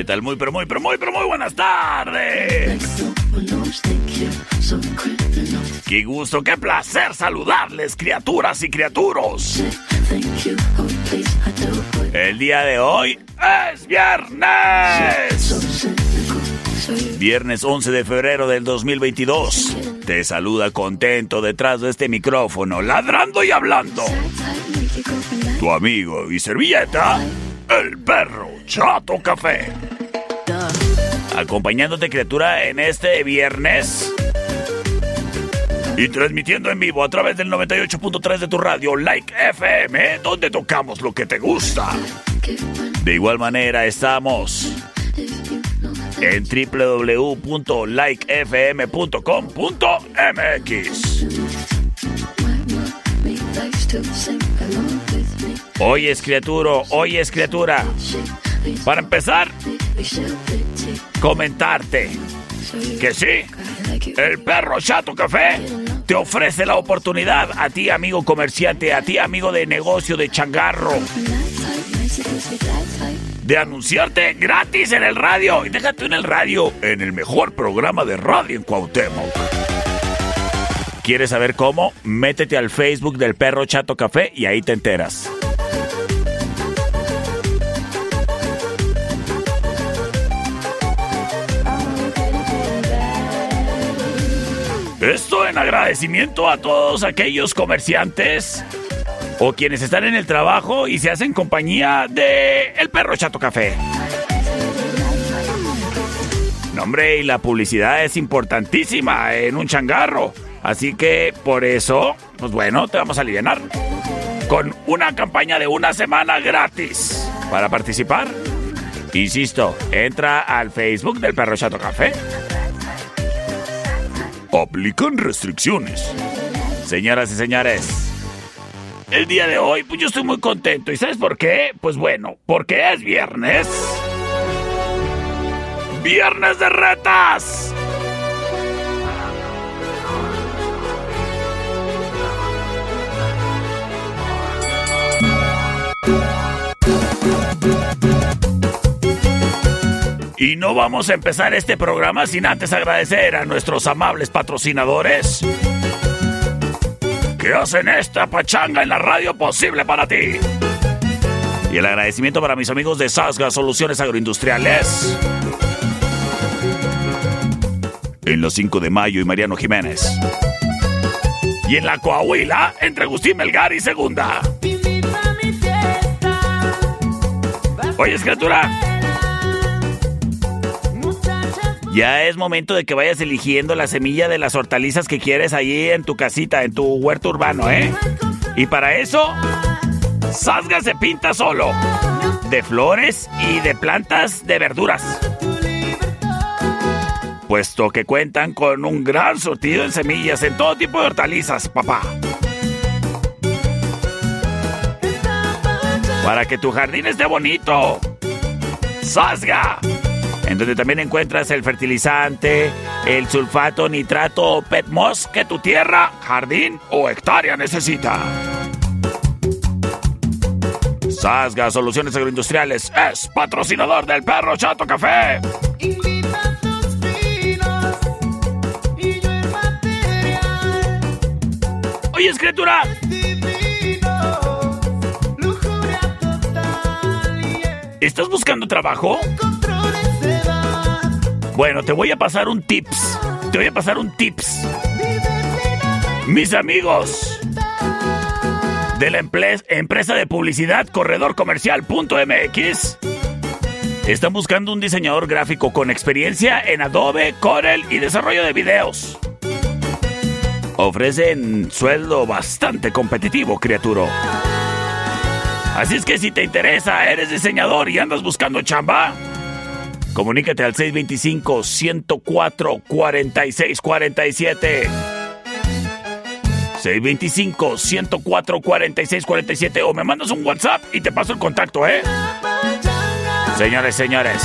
¿Qué tal? Muy, pero muy, pero muy, pero muy buenas tardes. Qué gusto, qué placer saludarles, criaturas y criaturos. El día de hoy es viernes. Viernes 11 de febrero del 2022. Te saluda contento detrás de este micrófono, ladrando y hablando. Tu amigo y servilleta, el perro Chato Café. Acompañándote criatura en este viernes. Y transmitiendo en vivo a través del 98.3 de tu radio Like FM, donde tocamos lo que te gusta. De igual manera estamos en www.likefm.com.mx. Hoy es criatura, hoy es criatura. Para empezar, comentarte que sí, el perro Chato Café te ofrece la oportunidad a ti, amigo comerciante, a ti, amigo de negocio de changarro, de anunciarte gratis en el radio. Y déjate en el radio, en el mejor programa de radio en Cuauhtémoc. ¿Quieres saber cómo? Métete al Facebook del perro Chato Café y ahí te enteras. Esto en agradecimiento a todos aquellos comerciantes o quienes están en el trabajo y se hacen compañía de El Perro Chato Café. No, hombre, y la publicidad es importantísima en un changarro. Así que por eso, pues bueno, te vamos a aliviar con una campaña de una semana gratis. Para participar, insisto, entra al Facebook del Perro Chato Café. Aplican restricciones. Señoras y señores, el día de hoy, pues yo estoy muy contento. ¿Y sabes por qué? Pues bueno, porque es viernes. ¡Viernes de retas! Y no vamos a empezar este programa sin antes agradecer a nuestros amables patrocinadores que hacen esta pachanga en la radio posible para ti. Y el agradecimiento para mis amigos de Sasga Soluciones Agroindustriales. En los 5 de mayo y Mariano Jiménez. Y en la Coahuila, entre Agustín Melgar y Segunda. Oye, criatura. Ya es momento de que vayas eligiendo la semilla de las hortalizas que quieres allí en tu casita, en tu huerto urbano, ¿eh? Y para eso, Sasga se pinta solo. De flores y de plantas de verduras. Puesto que cuentan con un gran surtido en semillas en todo tipo de hortalizas, papá. Para que tu jardín esté bonito. Sasga en donde también encuentras el fertilizante, el sulfato, nitrato o petmos que tu tierra, jardín o hectárea necesita. Sasga Soluciones Agroindustriales es patrocinador del Perro Chato Café. Oye, escritura. ¿Estás buscando trabajo? Bueno, te voy a pasar un tips. Te voy a pasar un tips. Mis amigos de la empresa de publicidad Corredor Comercial.mx están buscando un diseñador gráfico con experiencia en Adobe, Corel y desarrollo de videos. Ofrecen sueldo bastante competitivo, criatura. Así es que si te interesa, eres diseñador y andas buscando chamba, comunícate al 625-104-4647. 625-104-4647 o me mandas un WhatsApp y te paso el contacto, ¿eh? Señores, señores,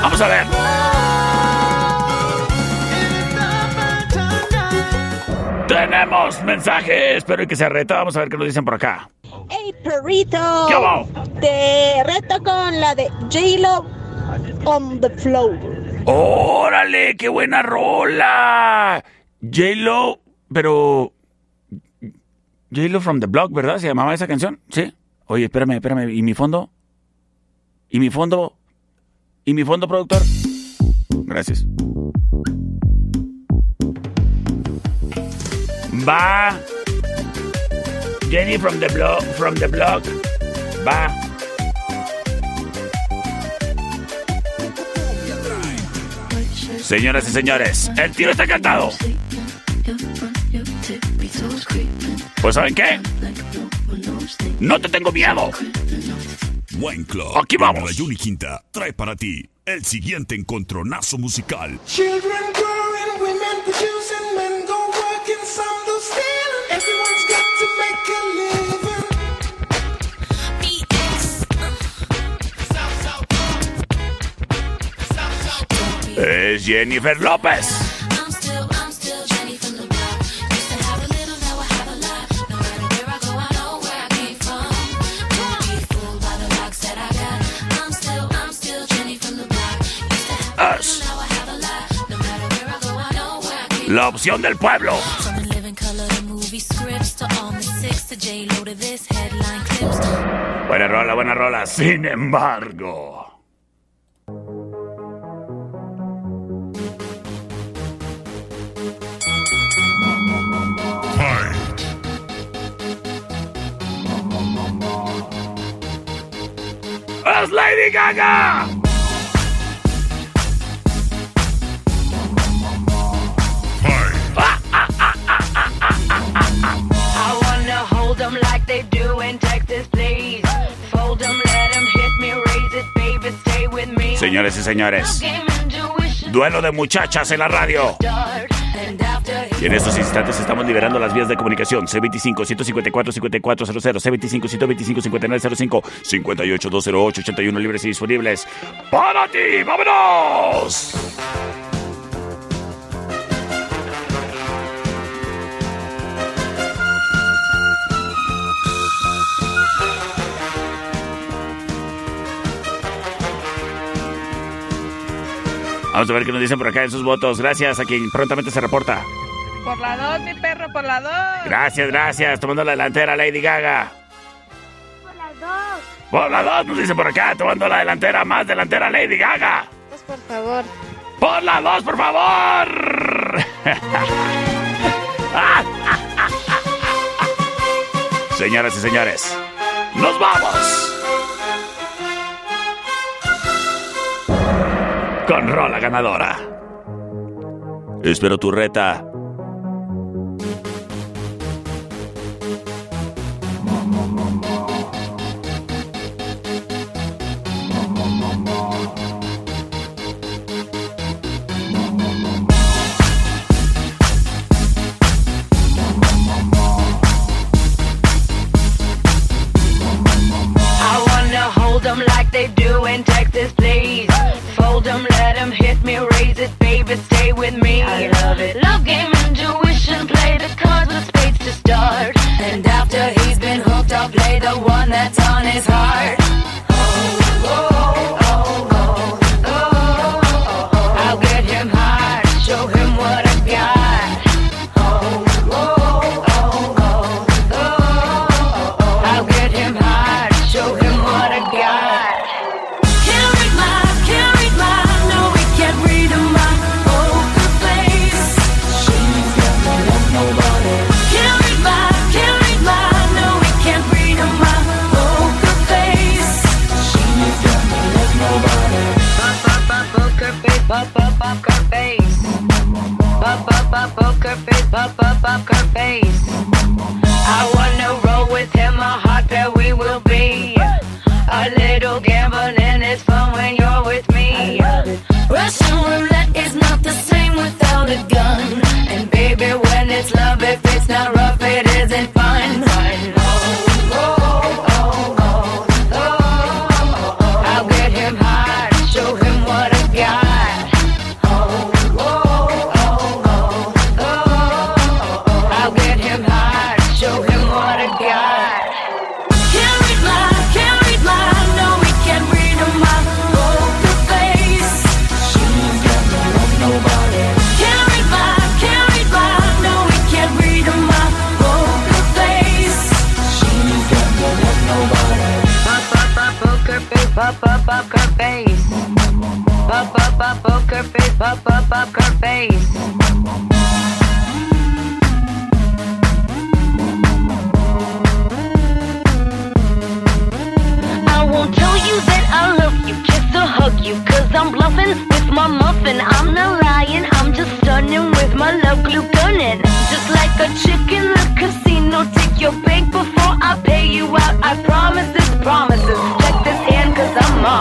vamos a ver. Tenemos mensajes, pero hay que se reta. Vamos a ver qué nos dicen por acá. ¡Hey, perrito! ¿Qué Te reto con la de J-Lo on the floor. ¡Órale! ¡Qué buena rola! J-Lo, pero. J-Lo from the block, ¿verdad? ¿Se llamaba esa canción? Sí. Oye, espérame, espérame. ¿Y mi fondo? ¿Y mi fondo? ¿Y mi fondo, productor? Gracias. Va. Jenny from the block, from the block. Va. Señoras y señores, el tiro está cantado. Pues ¿saben qué? No te tengo miedo. Wine Club. Aquí vamos. La Quinta trae para ti el siguiente encontronazo musical. Es Jennifer López. La opción del pueblo. Buena rola, buena rola. Sin embargo. Lady Gaga! Señores y señores, duelo de muchachas en la radio. Y en estos instantes estamos liberando las vías de comunicación. C25-154-5400, C25-125-5905, 58-208-81 libres y disponibles. ¡Para ti! ¡Vámonos! Vamos a ver qué nos dicen por acá en sus votos. Gracias a quien prontamente se reporta. Por la dos, mi perro, por la dos. Gracias, gracias. Tomando la delantera, Lady Gaga. Por la dos. Por la dos, nos dicen por acá. Tomando la delantera, más delantera, Lady Gaga. Pues por favor. Por la dos, por favor. Señoras y señores, nos vamos. con rola ganadora. Espero tu reta.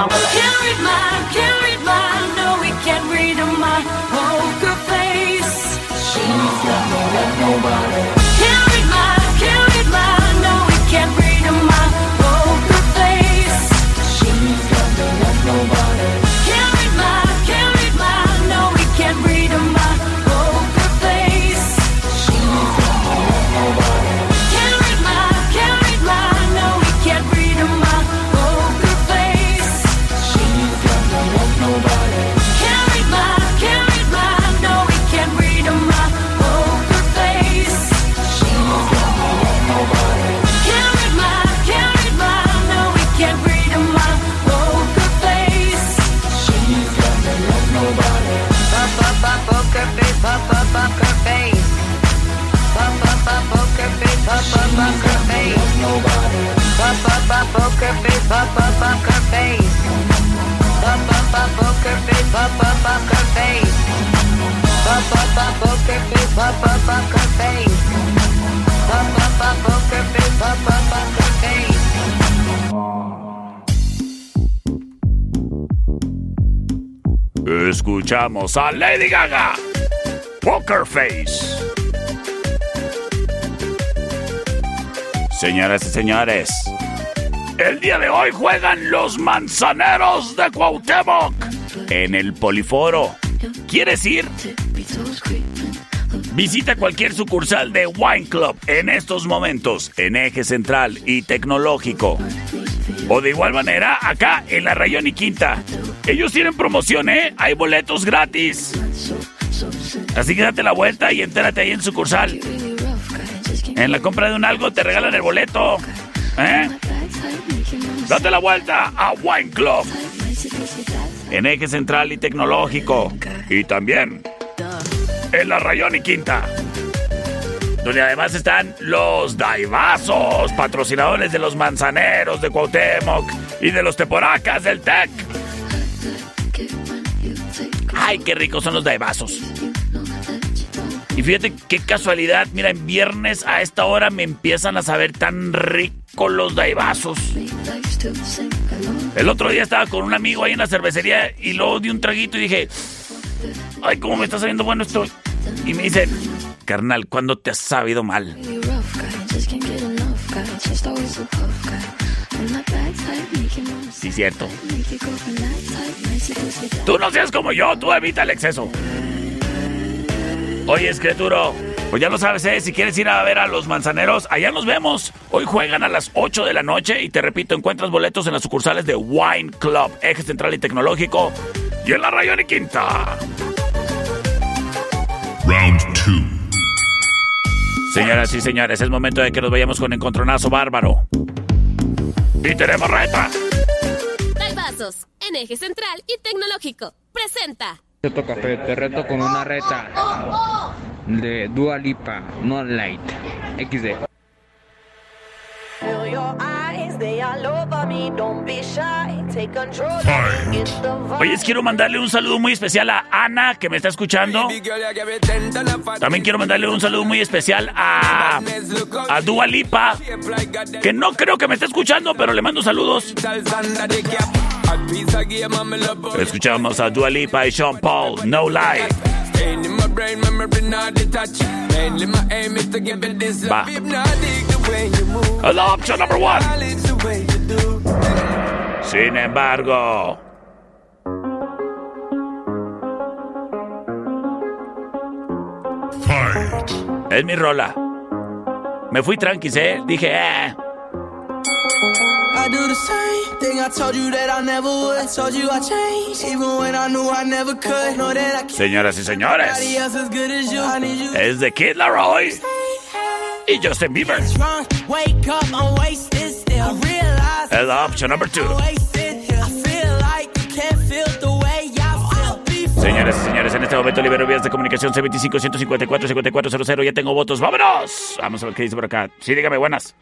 I'm poker face, pop up her face. Pop poker face, pop up her face. Poker face, pop up her face. Poker face, pop up her face. Escuchamos a Lady Gaga. Poker Face. Señoras y señores, el día de hoy juegan los manzaneros de Cuauhtémoc en el Poliforo. ¿Quieres ir? Visita cualquier sucursal de Wine Club en estos momentos en Eje Central y Tecnológico. O de igual manera, acá en la Rayón y Quinta. Ellos tienen promoción, ¿eh? Hay boletos gratis. Así que date la vuelta y entérate ahí en sucursal. En la compra de un algo te regalan el boleto. ¿Eh? Date la vuelta a Wine Club. En Eje Central y Tecnológico. Y también en la Rayón y Quinta. Donde además están los Daibazos, patrocinadores de los manzaneros de Cuauhtémoc y de los teporacas del TEC. Ay, qué ricos son los Daibazos. Y fíjate qué casualidad, mira, en viernes a esta hora me empiezan a saber tan ricos los Daibazos. El otro día estaba con un amigo ahí en la cervecería y luego di un traguito y dije, ay, cómo me está sabiendo bueno esto. Y me dice, carnal, ¿cuándo te has sabido mal? Sí, cierto. Tú no seas como yo, tú evita el exceso. Oye, escrituro, pues ya lo sabes, ¿eh? Si quieres ir a ver a los manzaneros, allá nos vemos. Hoy juegan a las 8 de la noche y te repito, encuentras boletos en las sucursales de Wine Club, Eje Central y Tecnológico y en la Rayón y Quinta. Round 2. Señoras y señores, es momento de que nos vayamos con Encontronazo Bárbaro. Y tenemos reta. Daibazos, en eje central y tecnológico. Presenta. Reto café, te reto con una reta de Dua Lipa, no light. XD. Oye, quiero mandarle un saludo muy especial a Ana, que me está escuchando. También quiero mandarle un saludo muy especial a, a Dua Lipa, que no creo que me esté escuchando, pero le mando saludos. Escuchamos a Dua Lipa y Sean Paul, No Lie. Va. La opción number one. Sin embargo. Fight. Es mi rola. Me fui tranqui, ¿eh? Dije, eh. I do the same thing I told you that I never would. I told you I changed, even when I knew I never could. Know that I can't. Señoras y señores, es de Kid Laroi y Justin Bieber. Wake up, I'm wasted still. Realize es la opción number two. Señoras y señores, en este momento libero vías de comunicación C25-154-5400. Ya tengo votos. ¡Vámonos! Vamos a ver qué dice por acá. Sí, dígame, buenas.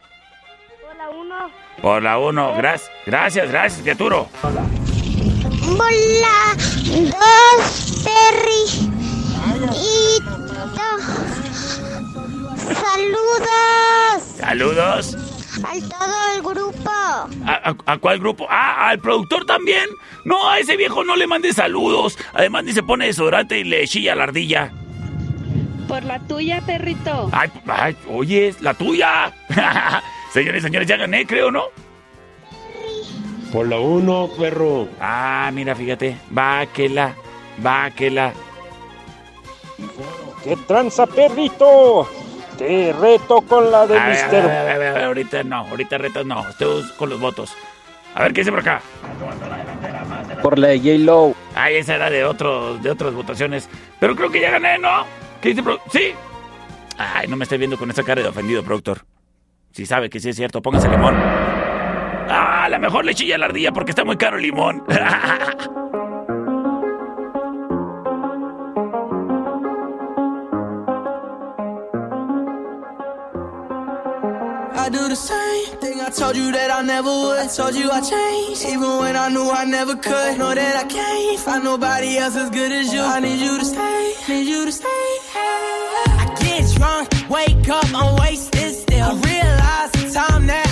Por la 1, gracias, gracias, gracias, criaturo. Hola. Hola, dos, Terry. Y Saludos. Saludos. Al todo el grupo. ¿A, cuál grupo? Ah, al productor también. No, a ese viejo no le mande saludos. Además ni se pone desodorante y le chilla la ardilla. Por la tuya, perrito. Ay, ay oye, la tuya. Señores, señores, ya gané, creo, ¿no? Por la uno, perro. Ah, mira, fíjate. Váquela, váquela. ¿Qué tranza, perrito? Te reto con la de Mister. ahorita no, ahorita retos no. Estoy con los votos. A ver, ¿qué dice por acá? Por la de J-Lo. Ay, esa era de, otros, de otras votaciones. Pero creo que ya gané, ¿no? ¿Qué dice, Sí. Ay, no me esté viendo con esa cara de ofendido, productor. Si sabe que sí es cierto, póngase limón. Ah, a lo mejor le chilla la ardilla porque está muy caro el limón. I do the same thing I told you that I never would. Told you I changed, even when I knew I never could. Know that I can't find nobody else as good as you. I need you to stay, need you to stay. I get drunk, wake up, I'm wasted. I realize the time that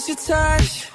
miss your touch.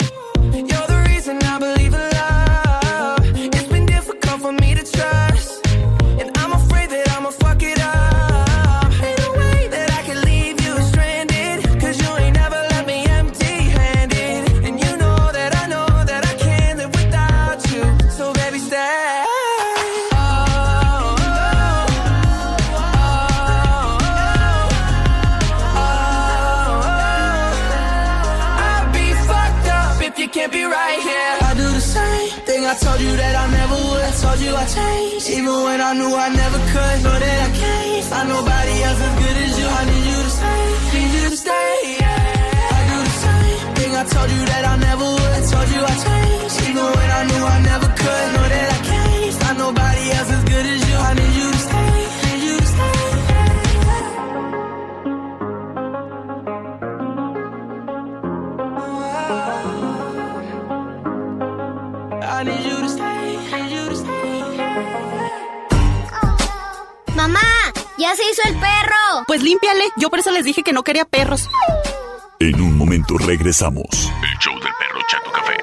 Regresamos. El show del perro Chato Café.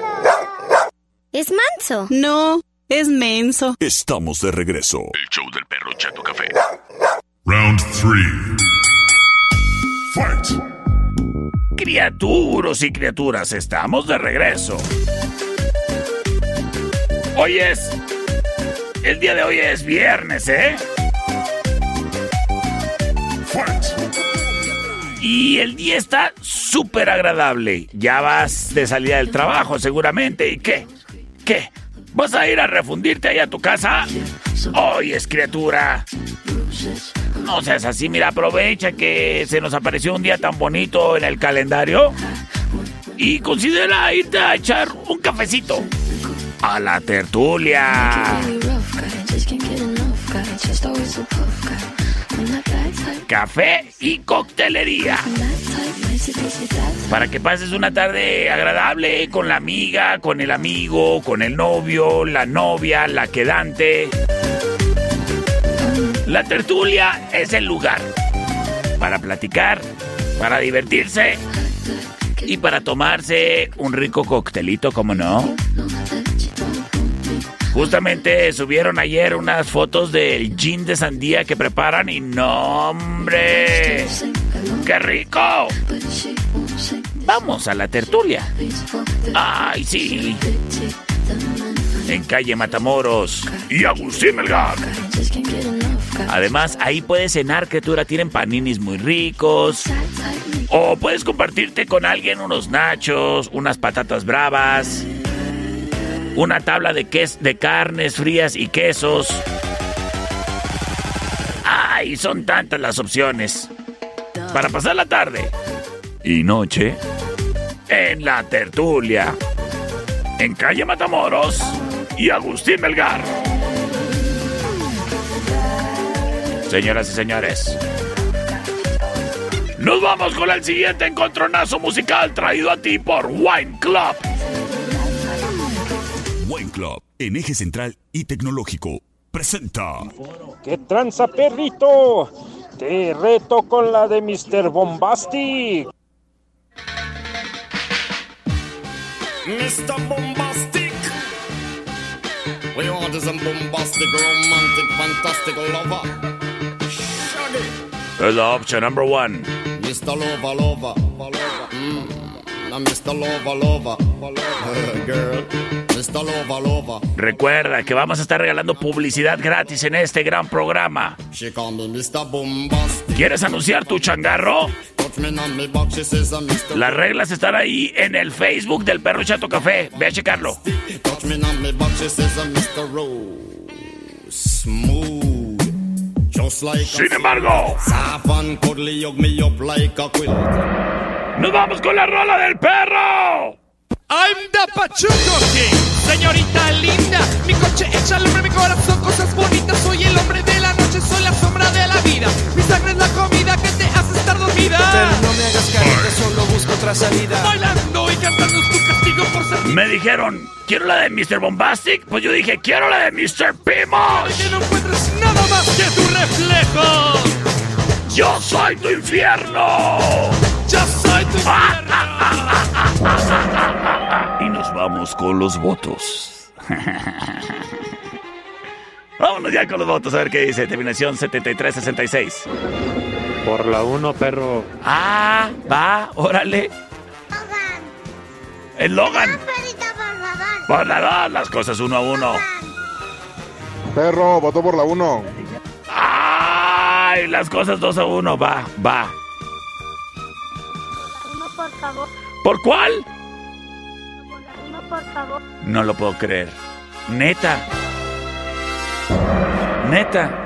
Es manso. No, es menso. Estamos de regreso. El show del perro Chato Café. Round 3. Fight. Criaturos y criaturas, estamos de regreso. Hoy es... El día de hoy es viernes, ¿eh? Y el día está súper agradable. Ya vas de salida del trabajo seguramente. ¿Y qué? ¿Qué? ¿Vas a ir a refundirte ahí a tu casa? Hoy es criatura. No seas así, mira, aprovecha que se nos apareció un día tan bonito en el calendario y considera irte a echar un cafecito a la tertulia. Café y coctelería. Para que pases una tarde agradable con la amiga, con el amigo, con el novio, la novia, la quedante. La tertulia es el lugar para platicar, para divertirse y para tomarse un rico coctelito, como no. Justamente subieron ayer unas fotos del gin de sandía que preparan y no, qué rico. Vamos a la tertulia. Ay, sí. En calle Matamoros y Agustín Melgar. Además, ahí puedes cenar, criatura. Tienen paninis muy ricos. O puedes compartirte con alguien unos nachos, unas patatas bravas, una tabla de, ques de carnes frías y quesos. ¡Ay! Son tantas las opciones. Para pasar la tarde y noche en la tertulia. En calle Matamoros y Agustín Melgar. Señoras y señores, nos vamos con el siguiente encontronazo musical traído a ti por Wine Club. Club, en eje central y tecnológico, presenta. ¡Qué tranza, perrito! Te reto con la de Mr. Bombastic. Mr. Bombastic. We want is a bombastic, romantic, fantastic lover. There's option number one. Mr. Lover, lover, lover. Mm. Now Mr. Lover, lover, lover. Girl. Recuerda que vamos a estar regalando publicidad gratis en este gran programa. ¿Quieres anunciar tu changarro? Las reglas están ahí en el Facebook del Perro Chato Café. Ve a checarlo. Sin embargo, nos vamos con la rola del perro. I'm the Pachuco King, señorita linda. Mi coche echa al hombre, mi corazón, cosas bonitas. Soy el hombre de la noche, soy la sombra de la vida. Mi sangre es la comida que te hace estar dormida. Pero no me hagas carita, solo busco otra salida. Bailando y cantando es tu castigo por ser Me dijeron, ¿quiero la de Mr. Bombastic? Pues yo dije, quiero la de Mr. Pimos. que no encuentres nada más que tu reflejo. Yo soy tu infierno. Yo soy tu nos vamos con los votos. Vámonos ya con los votos a ver qué dice. Terminación 7366. Por la 1, perro. Ah, va, órale. El Logan. Por la dos, las cosas uno a uno. Perro, votó por la 1. Ay, las cosas dos a uno. Va, va. Por favor. ¿Por cuál? Uno, por favor. No lo puedo creer. Neta. Neta.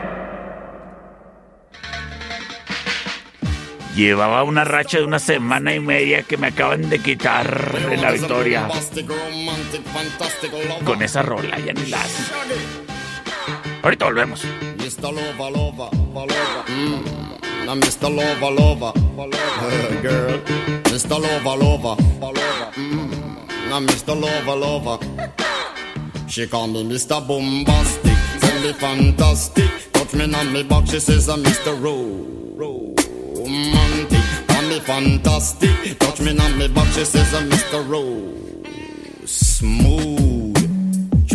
Llevaba una racha de una semana y media que me acaban de quitar de la victoria. Con esa rola ya ni la hacen. Ahorita volvemos. Mm. Now Mr. Lover, lover. Girl. Mr. Lover, lover. Mm. Now Mr. Lover, lover. She call me Mr. Bombastic, tell me fantastic. Touch me on me back, she says I'm Mr. Ro- Romantic. Call me fantastic, touch me on me back, she says I'm Mr. Ro- Smooth.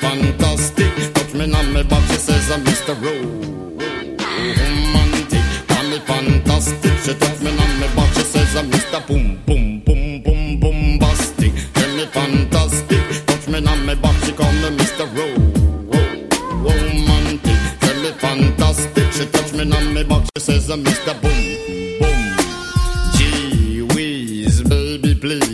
Fantastic. Touch me on my back, she says I'm Mr. Romantic. Tell me fantastic. She touch me on my back, she says I'm Mr. Boom, boom, boom, boom, bombastic. Tell me fantastic. Touch me on my back, she call me Mr. Romantic. Tell me fantastic. She touch me on my back, she says I'm Mr. Boom, boom. Gee whiz, baby, please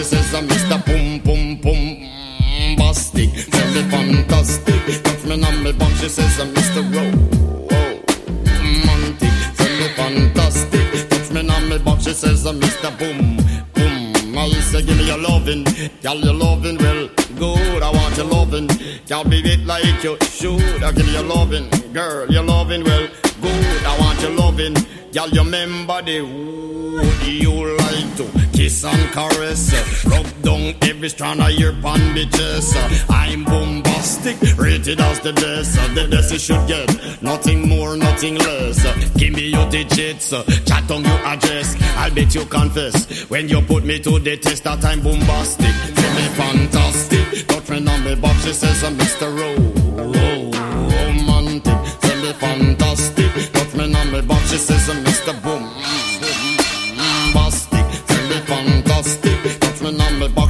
She says, I'm Mr. Boom, boom, boom. Bastic, me fantastic. Touch me on me box, she says, I'm Mr. Romantic, tell me fantastic. Touch me on me box, she says, I'm Mr. Boom, boom. I say, give me your loving, girl, your loving, well, good. I want your loving, girl, be it like you should. I give you your loving, girl, your loving, well, good. I want your loving, girl, you remember the would you like to kiss and caress, rub down every strand of your bandages. bitches. I'm bombastic, rated as the best, the best you should get, nothing more, nothing less. Give me your digits, chat on your address. I'll bet you confess when you put me to the test that I'm bombastic. Tell me fantastic, me on me box, she says I'm Mr. Ro- romantic. Tell me fantastic, me on me box, she says I'm Mr. Boom.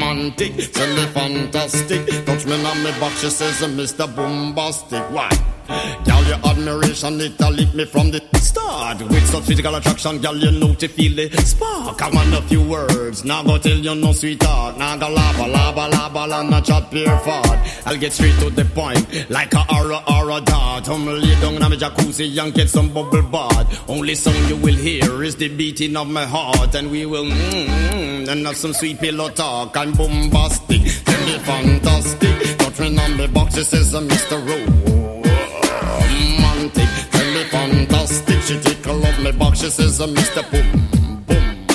Romantic, tell fantastic, touch me on me box, she says uh, Mr. Bombastic. Why? Girl, your admiration, it lit me from the start. With such physical attraction, girl, you know to feel the spark. I want a few words, now go tell you no sweetheart. Now go lava, lava, lava, la, not chat pure fart. I'll get straight to the point, like a aura, aura dart. I'm lay down in my jacuzzi and get some bubble bath. Only song you will hear is the beating of my heart. And we will, mmm, and have some sweet pillow talk. I'm bombastic, tell me fantastic. Me on the box, it says I'm Mr. Romantic, tell me fantastic. She tickle up my box, she says I'm Mr. Boom, boom,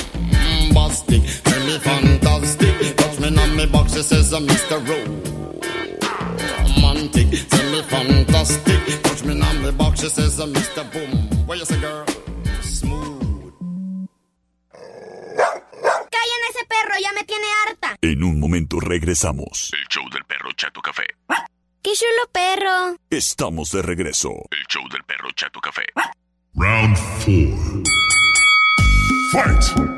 bombastic. Tell me fantastic. Me on my box, she says I'm Mr. Romantic, tell me fantastic. Touch me on my box, she says I'm Mr. Boom. What you say, girl? ¡Ya me tiene harta! En un momento regresamos. El show del perro Chato Café. ¡Qué chulo perro! Estamos de regreso. El show del perro Chato Café. Round 4. Fight!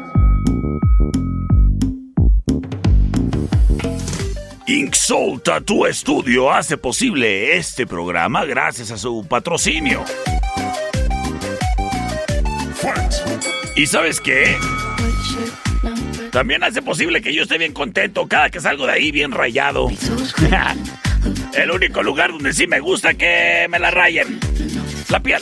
Inksol Tattoo Studio hace posible este programa gracias a su patrocinio. ¿Y sabes qué? También hace posible que yo esté bien contento cada que salgo de ahí bien rayado. El único lugar donde sí me gusta que me la rayen. La piel.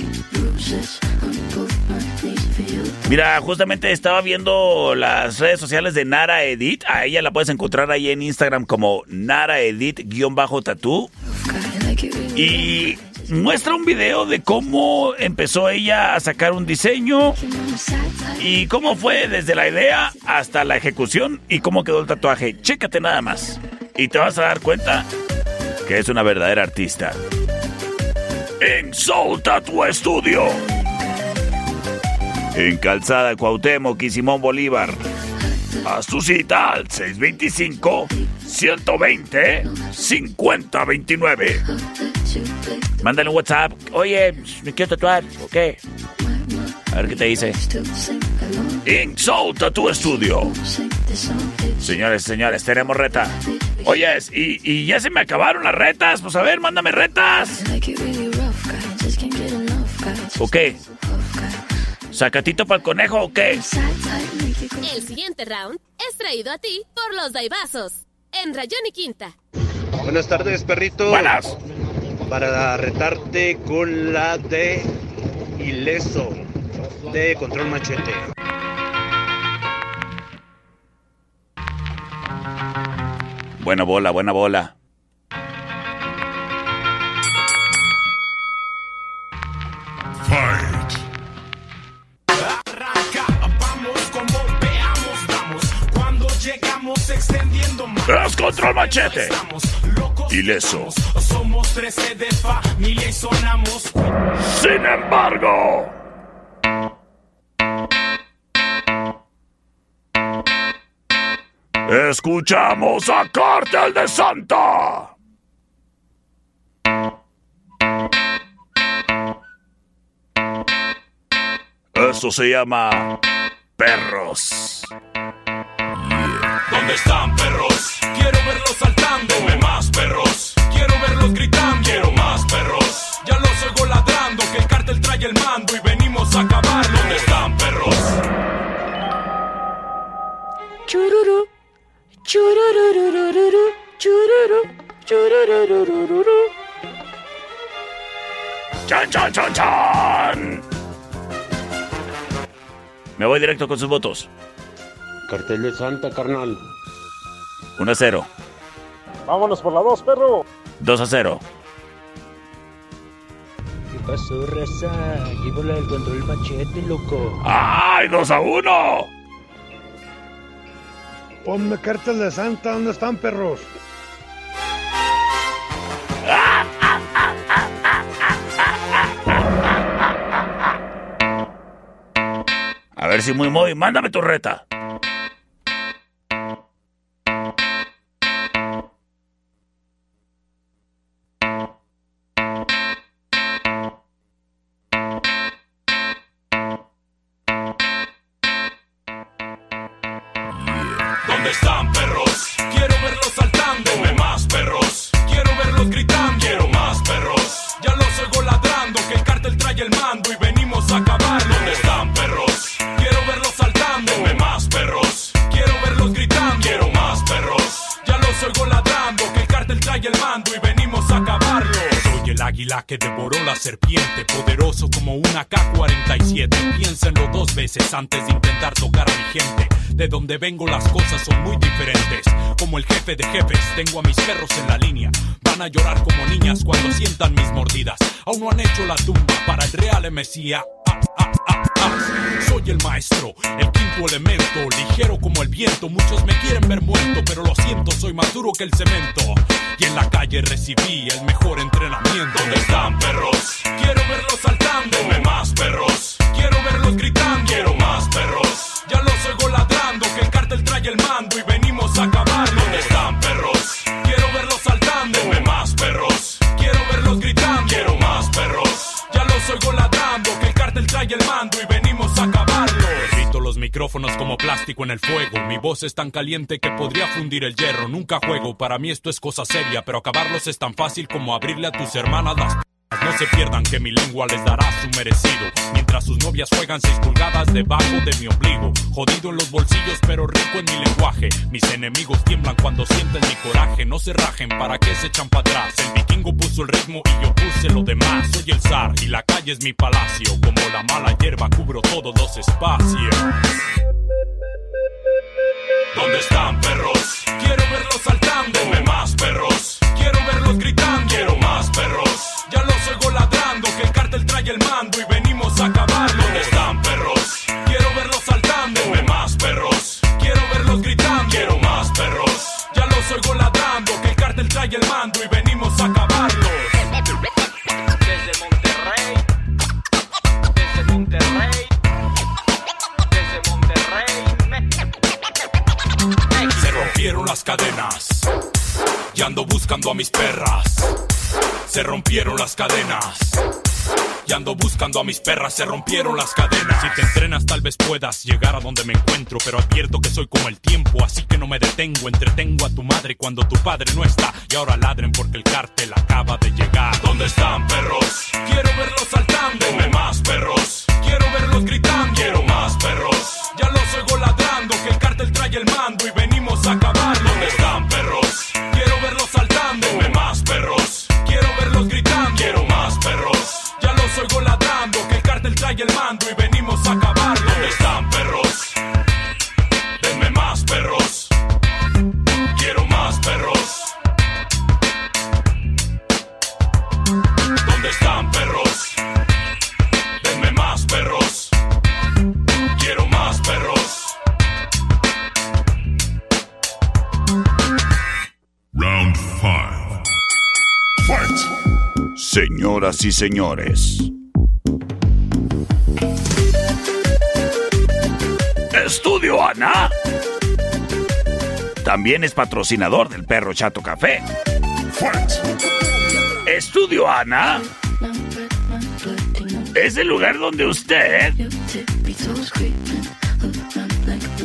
Mira, justamente estaba viendo las redes sociales de Nara Edit. A ella la puedes encontrar ahí en Instagram como Nara Edit-tatú. Y muestra un video de cómo empezó ella a sacar un diseño y cómo fue desde la idea hasta la ejecución y cómo quedó el tatuaje. Chécate nada más. Y te vas a dar cuenta que es una verdadera artista. En Soul Tattoo Studio. En Calzada Cuauhtémoc y Simón Bolívar. Haz tu cita al 625-120-5029. Mándale un WhatsApp. Oye, me quiero tatuar. ¿Ok? A ver qué te dice. In Soul Tattoo Studio. Señores, señores, tenemos reta. Oyes, y, y ya se me acabaron las retas. Pues a ver, mándame retas. ¿Ok? ¿Sacatito para el conejo o qué? El siguiente round es es traído a ti por los Daibazos. En Rayón y Quinta. Buenas tardes, perrito. Buenas. Para retarte con la de Ileso de Control Machete. Buena bola, buena bola. Es Control Machete. Ileso. Somos 13 de familia y sonamos. Sin embargo. Escuchamos a Cartel de Santa. Eso se llama perros. ¿Dónde están perros? Quiero verlos saltando. Deme más perros. Quiero verlos gritando. Quiero más perros. Ya los oigo ladrando. Que el cártel trae el mando y venimos a acabar. ¿Dónde están perros? Chururu, churururururu, chururu, churururururu. ¡Chan, chan, chan, chan! Me voy directo con sus votos. Cartel de Santa, carnal. 1 a 0. Vámonos por la 2, perro. 2 a 0. ¿Qué pasó, raza? Llevo la del control machete, loco. ¡Ay, 2 a 1! Ponme cartel de Santa, ¿dónde están perros? A ver si muy muy, mándame tu reta. Donde vengo las cosas son muy diferentes. Como el jefe de jefes, tengo a mis perros en la línea. Van a llorar como niñas cuando sientan mis mordidas. Aún no han hecho la tumba para el real Mesías. Ah, ah, ah, ah. Soy el maestro, el quinto elemento, ligero como el viento. Muchos me quieren ver muerto, pero lo siento, soy más duro que el cemento. Y en la calle recibí el mejor entrenamiento. ¿Dónde están perros? Quiero verlos saltando. Deme más perros. Quiero verlos gritando. Quiero más perros. Ya los oigo ladrando. Que el mando y venimos a acabar. ¿Dónde están perros? Quiero verlos saltando. Deme más perros. Quiero verlos gritando. Quiero más perros. Ya los oigo ladrando. Que el cártel trae el mando y venimos a acabarlo. Grito los micrófonos como plástico en el fuego. Mi voz es tan caliente que podría fundir el hierro. Nunca juego, para mí esto es cosa seria. Pero acabarlos es tan fácil como abrirle a tus hermanas las no se pierdan que mi lengua les dará su merecido. Mientras sus novias juegan seis pulgadas debajo de mi ombligo. Jodido en los bolsillos, pero rico en mi lenguaje. Mis enemigos tiemblan cuando sienten mi coraje. No se rajen, ¿para qué se echan para atrás? El vikingo puso el ritmo y yo puse lo demás. Soy el zar y la calle es mi palacio. Como la mala hierba cubro todos los espacios. ¿Dónde están perros? Quiero verlos saltando. Deme más perros. Quiero verlos gritando. Quiero más Que el trae el mando y venimos a acabar. ¿Dónde están perros? Quiero verlos saltando. Deme más perros. Quiero verlos gritando. Quiero más perros. Ya los oigo ladrando. Que el cártel trae el mando y venimos a acabarlos. Desde Monterrey, desde Monterrey, desde Monterrey, Se rompieron las cadenas y ando buscando a mis perras. Se rompieron las cadenas. Y ando buscando a mis perras, se rompieron las cadenas. Si te entrenas, tal vez puedas llegar a donde me encuentro. Pero advierto que soy como el tiempo, así que no me detengo. Entretengo a tu madre cuando tu padre no está. Y ahora ladren porque el cártel acaba de llegar. ¿Dónde están perros? Quiero verlos saltando. Deme más perros. Quiero verlos gritando. Quiero más perros. Ya los oigo ladrando que el cártel trae el mando y ¿Dónde están el mando y venimos a acabar. ¿Dónde están, perros? Denme más, perros. Quiero más, perros. ¿Dónde están, perros? Denme más, perros. Quiero más, perros. Round 5. Fight. Señoras y señores. Ana. También es patrocinador del perro Chato Café. Estudio Ana. Es el lugar donde usted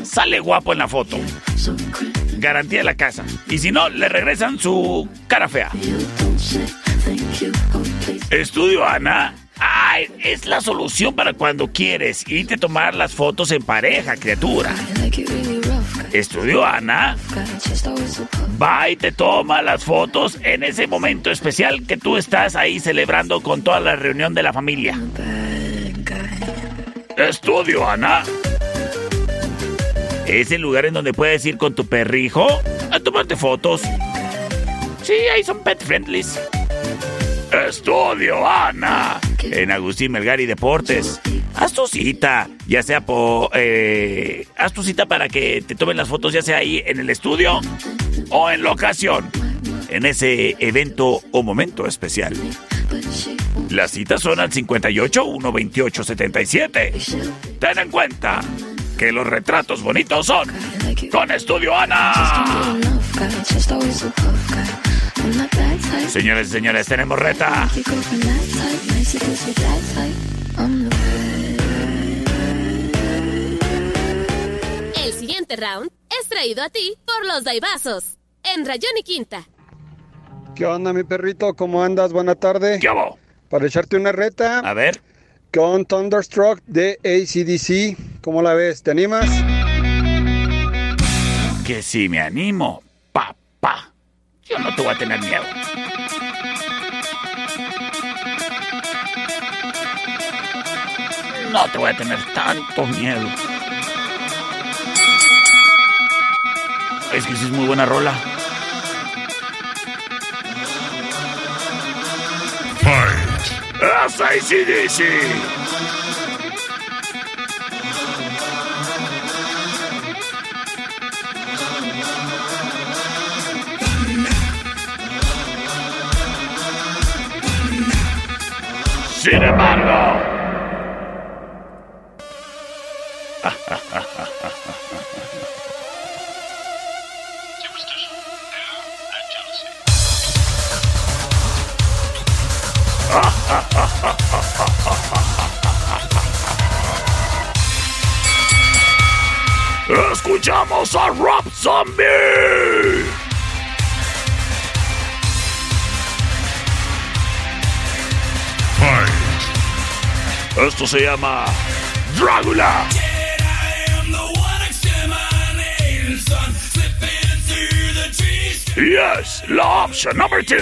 sale guapo en la foto. Garantía la casa. Y si no, le regresan su cara fea. Estudio Ana. Es la solución para cuando quieres irte a tomar las fotos en pareja, criatura. Estudio Ana. Va y te toma las fotos en ese momento especial que tú estás ahí celebrando con toda la reunión de la familia. Estudio Ana. Es el lugar en donde puedes ir con tu perrijo a tomarte fotos. Sí, ahí son pet friendlies. Estudio Ana. En Agustín Melgar y Deportes. Haz tu cita, ya sea por. Eh, haz tu cita para que te tomen las fotos, ya sea ahí en el estudio o en locación. En ese evento o momento especial. Las citas son al 58 128 77. Ten en cuenta que los retratos bonitos son con Estudio Ana. Señores y señores, tenemos reta. El siguiente round es traído a ti por los Daibazos en Rayón y Quinta. ¿Qué onda, mi perrito? ¿Cómo andas? Buena tarde. ¿Qué hago? Para echarte una reta. A ver. Con Thunderstruck de ACDC. ¿Cómo la ves? ¿Te animas? Que sí me animo, papá. Yo no te voy a tener miedo. No te voy a tener tanto miedo. Es que sí es muy buena rola. Fight. ¡Es ACDC! Sin Esto se llama Dragula. Yes, la option number two.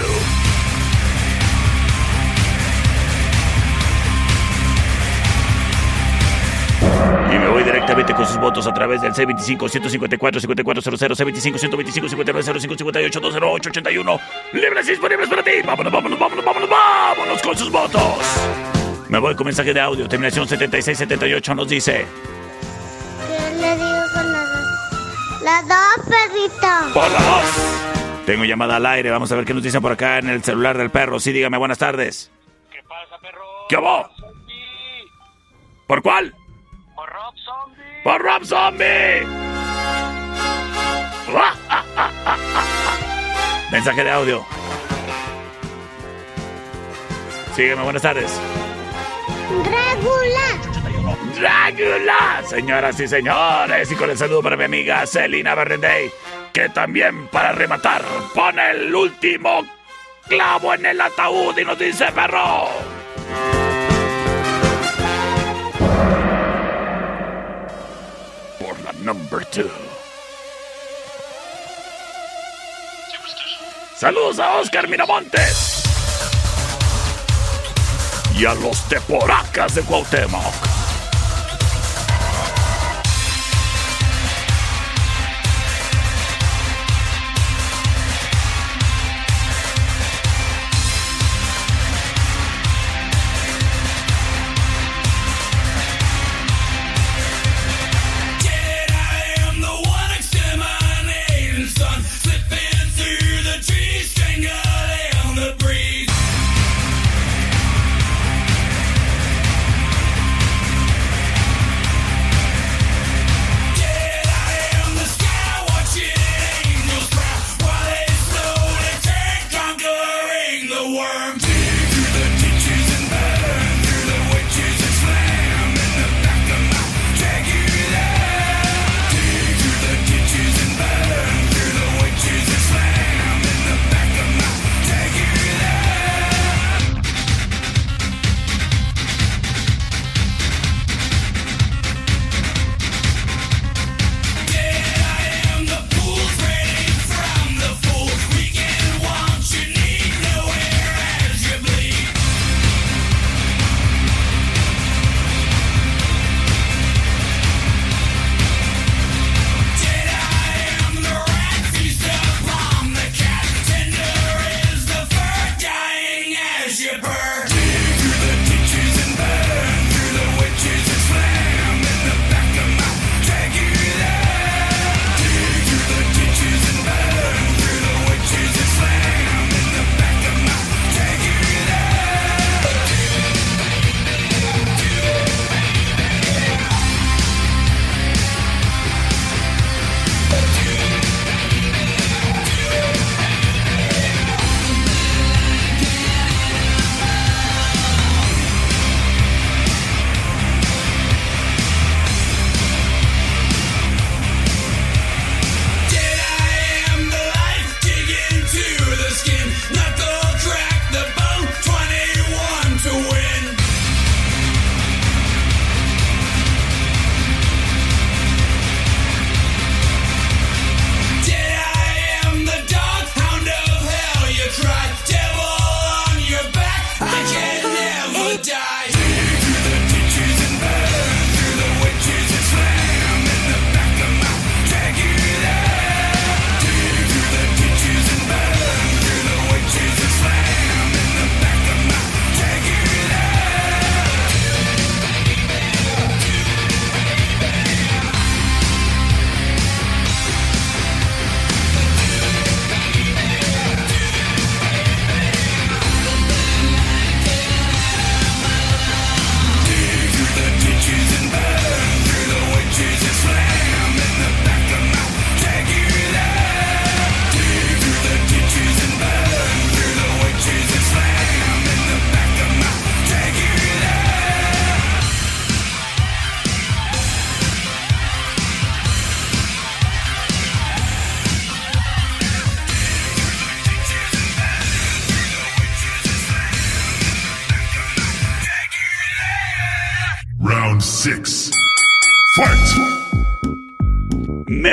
Y me voy directamente con sus votos a través del C25-154-5400, C25-125-5405-58-208-81. Libres disponibles para ti. Vámonos, vámonos, vámonos, vámonos, vámonos con sus votos. Me voy con mensaje de audio. Terminación 7678 nos dice. ¿Qué le digo con las dos? Las dos, perrito. Por la dos. Tengo llamada al aire. Vamos a ver qué nos dicen por acá en el celular del perro. Sí, dígame, buenas tardes. ¿Qué pasa, perro? ¿Qué hubo? ¿Por cuál? Por Rob Zombie. ¡Por Rob Zombie! Mensaje de audio. Sígueme, buenas tardes. Drácula. Drácula, señoras y señores, y con el saludo para mi amiga Celina Berrendey, que también para rematar pone el último clavo en el ataúd y nos dice perro. Por la number two. Saludos a Oscar Miramontes. Y a los teporacas de Cuauhtémoc.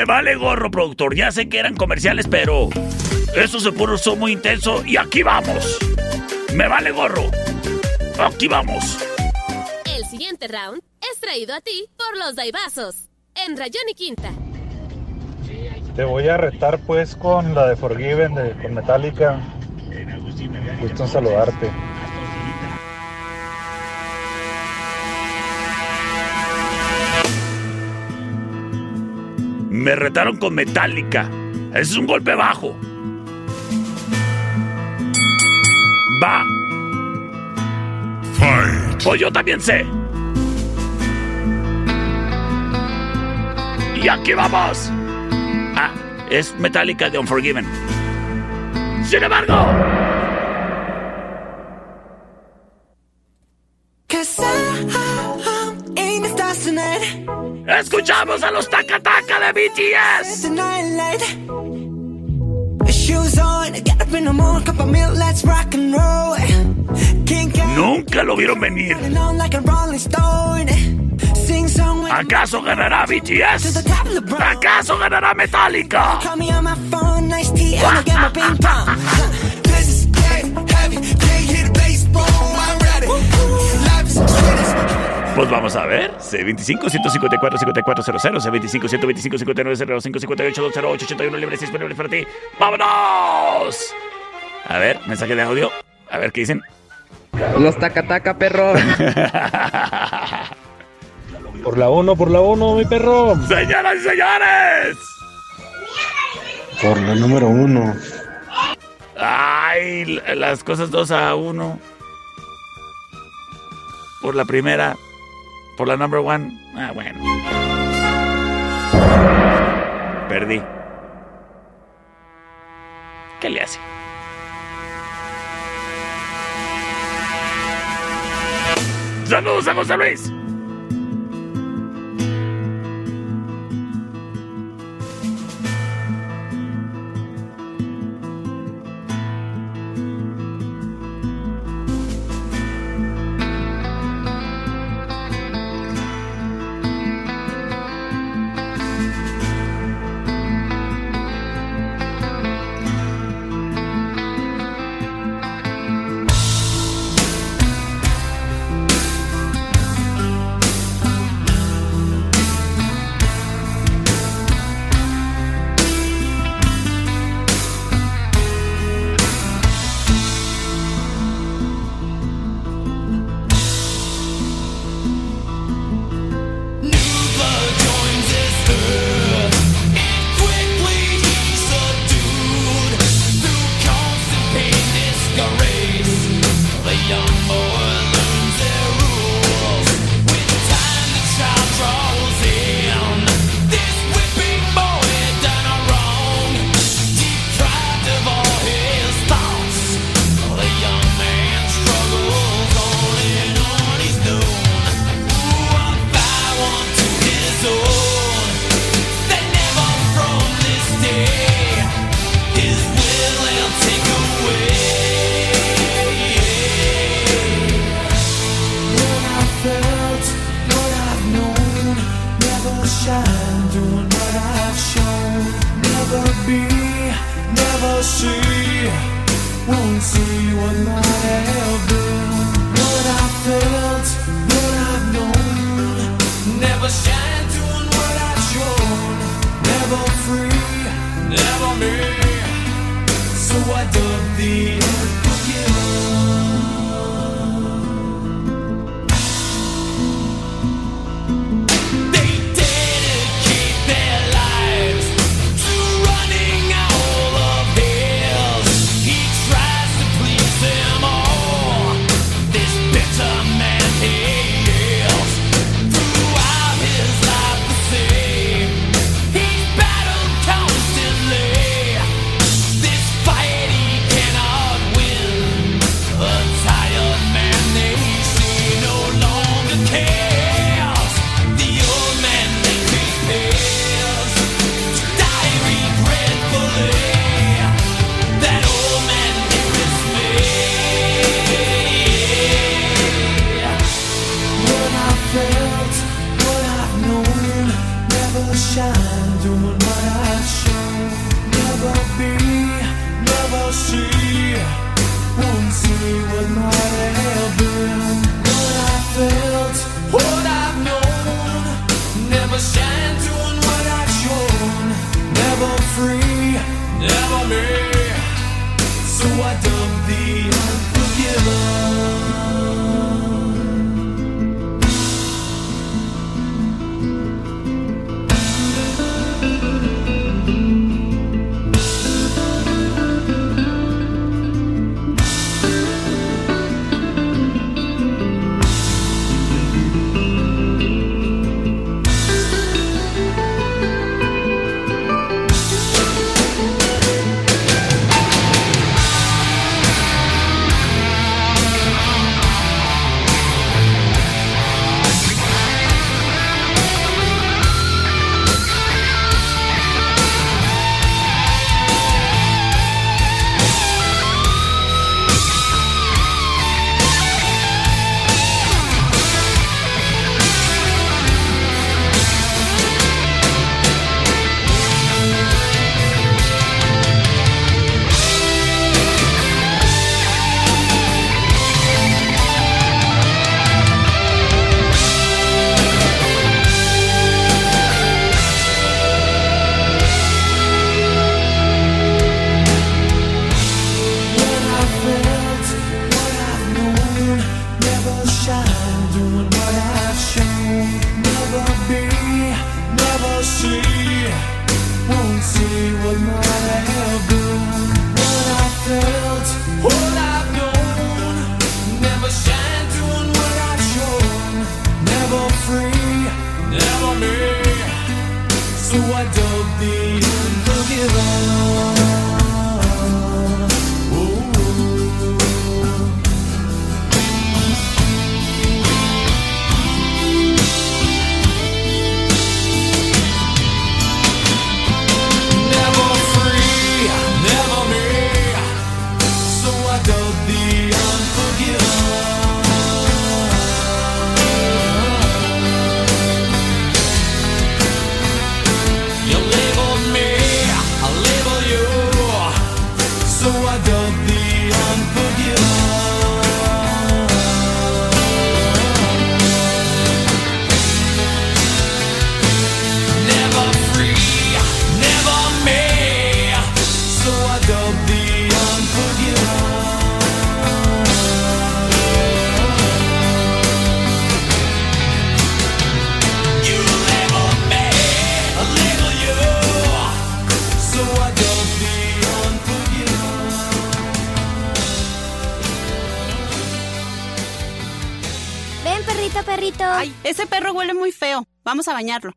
Vale gorro, productor. Ya sé que eran comerciales, pero eso se puso muy intenso y aquí vamos. Me vale gorro. Aquí vamos. El siguiente round es traído a ti por los Daibazos. En Rayón y Quinta. Te voy a retar pues con la de Forgiven de, con Metallica. Gusto en saludarte. Me retaron con Metallica. Ese es un golpe bajo. Va. Fight. Pues yo también sé. Y aquí vamos. Ah, es Metallica de Unforgiven. Sin embargo, escuchamos a los Taka Taka de BTS. Nunca lo vieron venir. ¿Acaso ganará BTS? ¿Acaso ganará Metallica? Pues vamos a ver. C25 154 5400 C25 125 59 05 58 208 81 libres disponibles para ti. ¡Vámonos! A ver, mensaje de audio. A ver qué dicen. Los taca-taca, perro. Por la 1, por la 1, mi perro. Señoras y señores. Por la número uno. Ay, las cosas 2 a 1. Por la primera. Por la number one. Ah, bueno. Perdí. ¿Qué le hace? Saludos a José Luis. Perrito, perrito. Ay, ese perro huele muy feo. Vamos a bañarlo.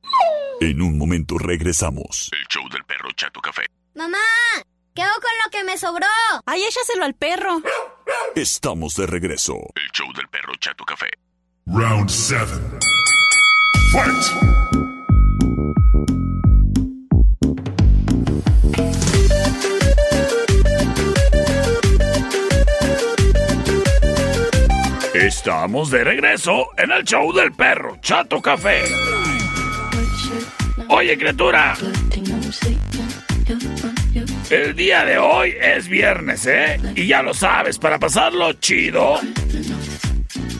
En un momento regresamos. El show del perro Chato Café. Mamá, ¿qué hago con lo que me sobró? Ay, échaselo al perro. Estamos de regreso. El show del perro Chato Café. Round 7. Fight! Estamos de regreso en el show del perro Chato Café. Oye, criatura. El día de hoy es viernes, ¿eh? Y ya lo sabes, para pasarlo chido.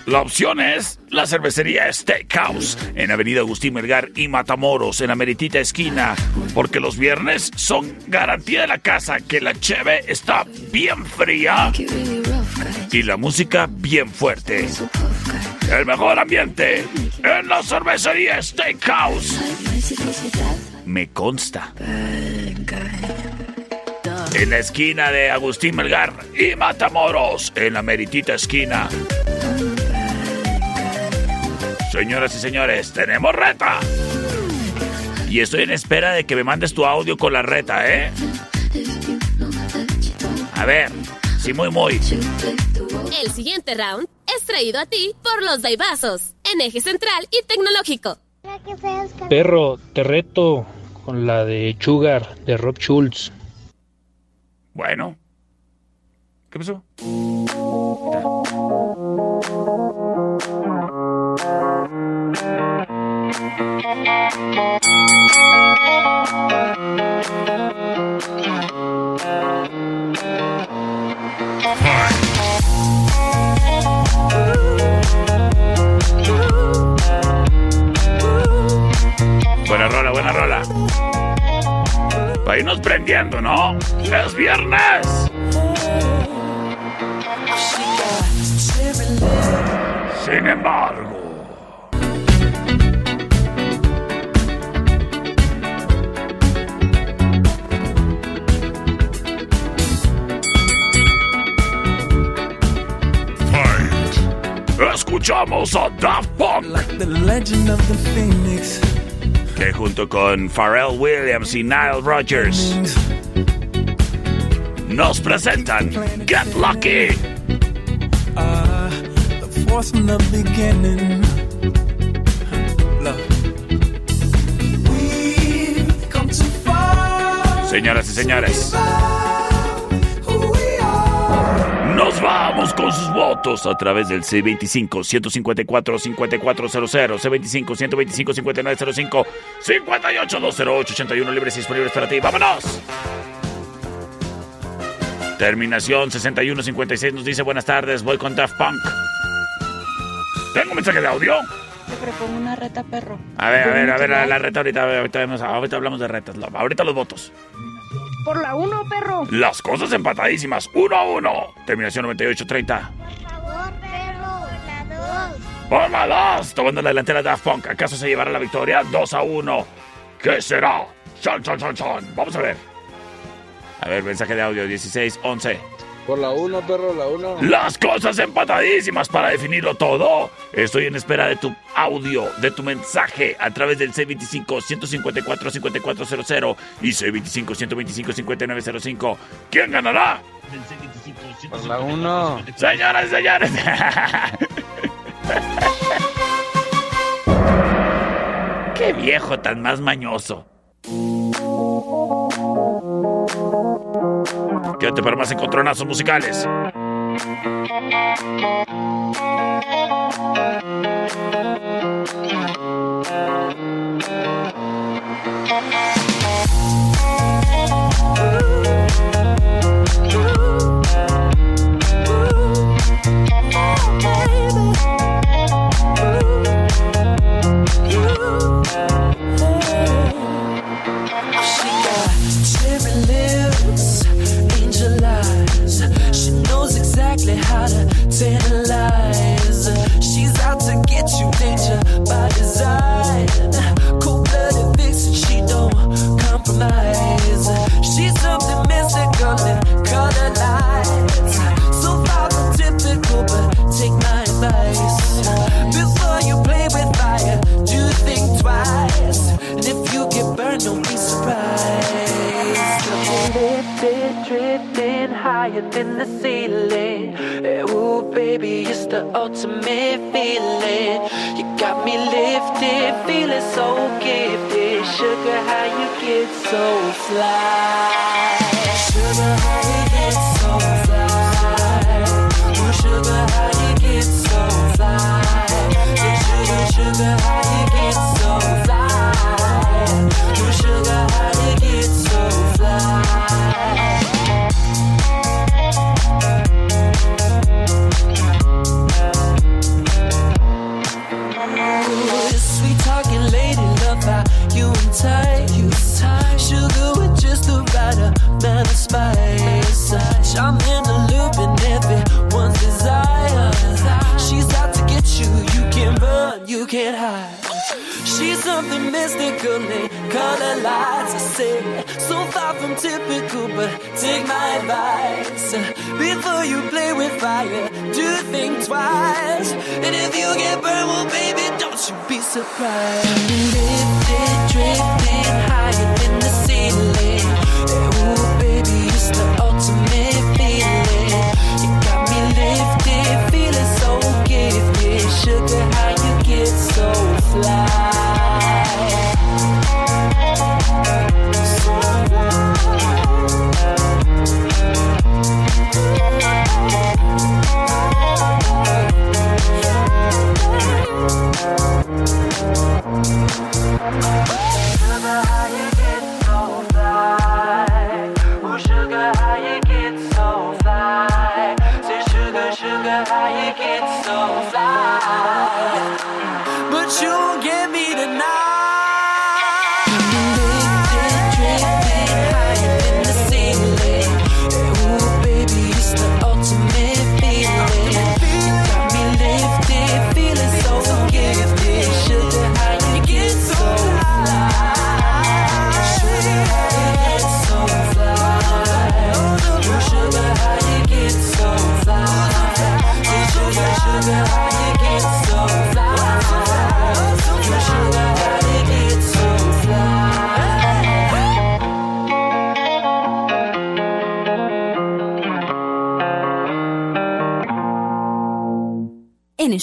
La opción es la cervecería Steakhouse en Avenida Agustín Melgar y Matamoros, en la meritita esquina. Porque los viernes son garantía de la casa que la cheve está bien fría y la música bien fuerte. El mejor ambiente en la cervecería Steakhouse. Me consta. En la esquina de Agustín Melgar y Matamoros, en la meritita esquina. Señoras y señores, tenemos reta. Y estoy en espera de que me mandes tu audio con la reta, ¿eh? A ver, sí, muy, muy. El siguiente round es traído a ti por los Daibazos, en eje central y tecnológico. Perro, te reto con la de Sugar de Rob Schultz. Bueno. ¿Qué pasó? Buena rola, buena rola. Para irnos prendiendo, ¿no? Es viernes. Sin embargo. Escuchamos a Daft Punk. Que junto con Pharrell Williams y Nile Rodgers nos presentan Get Lucky. Señoras y señores, vamos con sus votos a través del C25-154-5400, C25-125-5905, 58-208-81 libres y disponibles para ti. ¡Vámonos! Terminación 6156 nos dice buenas tardes, voy con Daft Punk. Tengo un mensaje de audio. Te propongo una reta, perro. A ver, a ver, a ver, la, la reta ahorita, ahorita, ahorita hablamos de retas. Ahorita los votos. Por la uno, perro. Las cosas empatadísimas, 1 a 1. Terminación 9830. Por favor, perro. La dos. Por la 2, tomando la delantera Daft Punk. ¿Acaso se llevará la victoria? 2 a 1. ¿Qué será? Chan, chan, chan, chan. Vamos a ver. A ver, mensaje de audio 16, 11. Por la 1, perro, la 1. Las cosas empatadísimas para definirlo todo. Estoy en espera de tu audio, de tu mensaje a través del C25-154-5400 y C25-125-5905. ¿Quién ganará? Por la 1. Señoras y señores. Qué viejo tan más mañoso. Quédate para más encontronazos musicales. Higher than the ceiling. Eh, Ooh, baby, it's the ultimate feeling. You got me lifted, feeling so gifted. Sugar, how you get so fly? Something mystical in color lights. I say, so far from typical, but take my advice. Before you play with fire, do think twice. And if you get burned, well, baby, don't you be surprised. Lifted, drifting higher than the Sugar,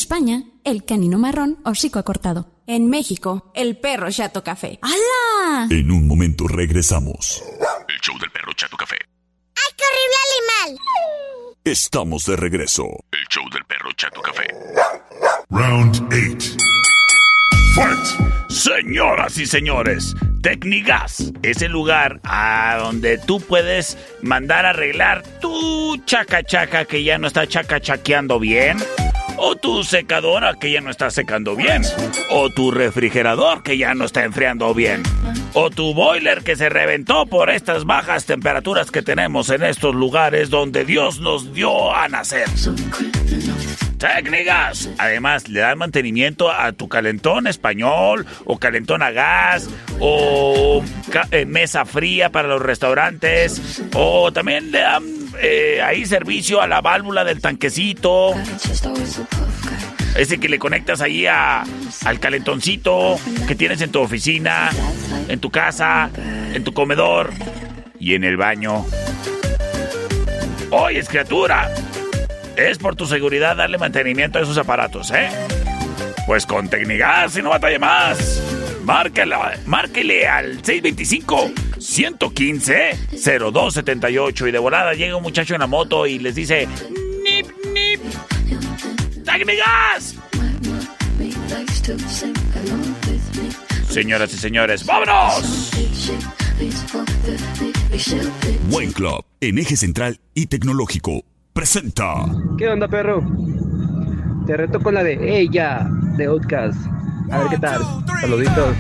España, el canino marrón hocico acortado. En México, el perro chato café. ¡Hala! En un momento regresamos. El show del perro Chato Café. ¡Ay, qué horrible animal! Estamos de regreso. El show del perro Chato Café. Round 8. Fight. Señoras y señores, Tecnigas es el lugar a donde tú puedes mandar a arreglar tu chaca chaca que ya no está chaca chaqueando bien. O tu secadora que ya no está secando bien. O tu refrigerador que ya no está enfriando bien. O tu boiler que se reventó por estas bajas temperaturas que tenemos en estos lugares donde Dios nos dio a nacer. Técnicas. Además, le dan mantenimiento a tu calentón español o calentón a gas o eh, mesa fría para los restaurantes o también le dan eh, ahí servicio a la válvula del tanquecito. Ese que le conectas ahí a- al calentoncito que tienes en tu oficina, en tu casa, en tu comedor y en el baño. Oyes, criatura. Es por tu seguridad darle mantenimiento a esos aparatos, ¿eh? Pues con Tecnigas y no batalle más. Márquela, márquele al 625-115-0278 y de volada llega un muchacho en la moto y les dice... ¡Nip, nip! ¡Tecnigas! Señoras y señores, ¡vámonos! Buen Club, en eje central y tecnológico, presenta. ¿Qué onda, perro? Te reto con la de ella, de Outcast. A ver qué tal. Saluditos.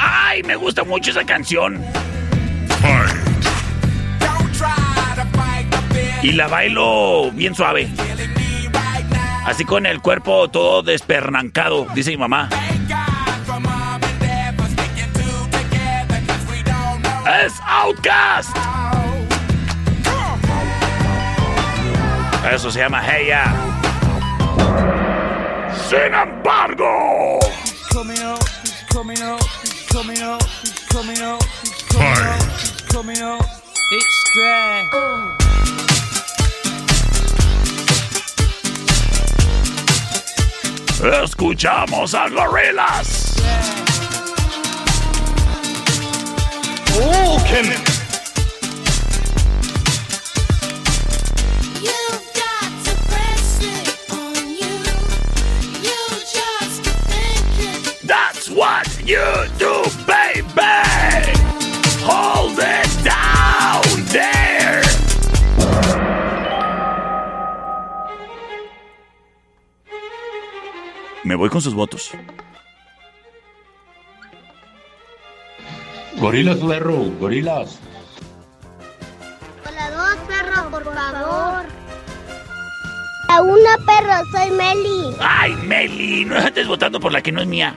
¡Ay, me gusta mucho esa canción! Y la bailo bien suave. Así con el cuerpo todo despernancado, dice mi mamá. ¡Es Outcast! Eso se llama Heya. Sin embargo. coming up, he's That's what you do, baby. Hold it down there. Me voy con sus votos. Gorilas, perro, gorilas. Hola, dos perros, por favor. La una perro, soy Meli. Ay, Meli, no estés votando por la que no es mía.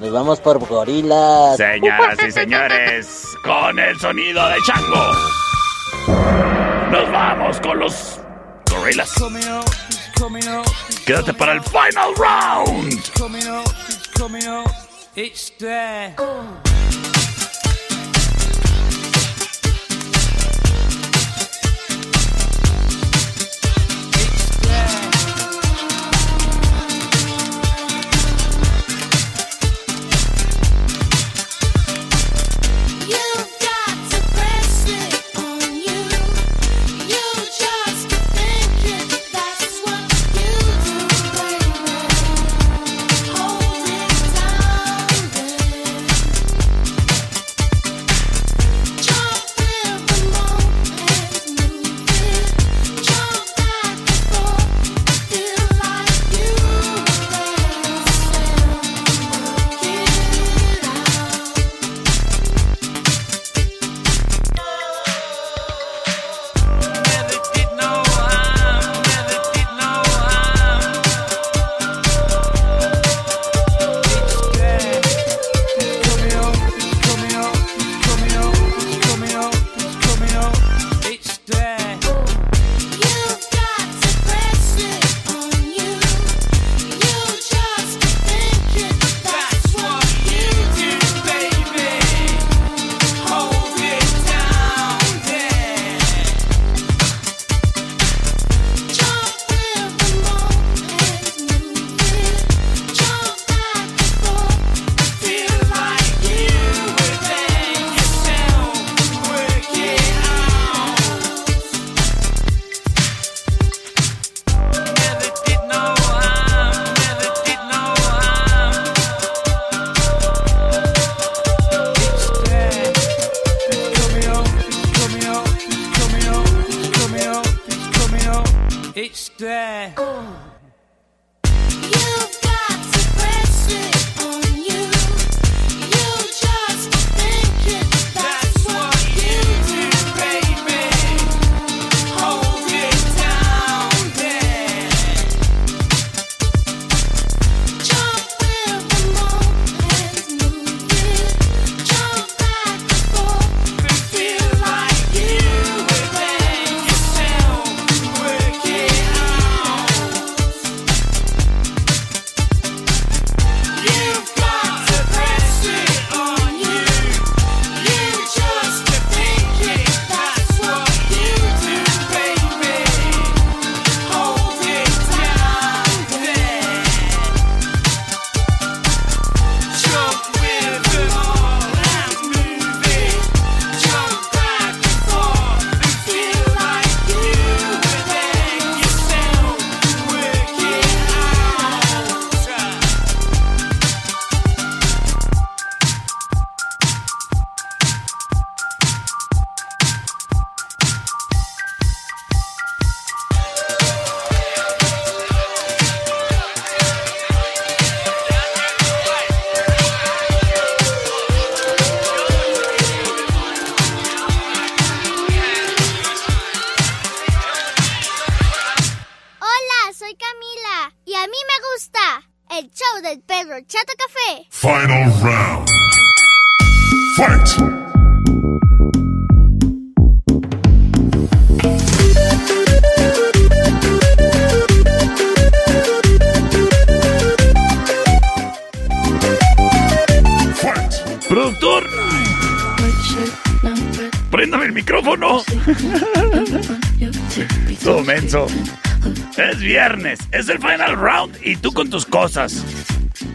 Nos vamos por gorilas. Señoras y señores, con el sonido de Chango. Nos vamos con los he's Quédate para el final round.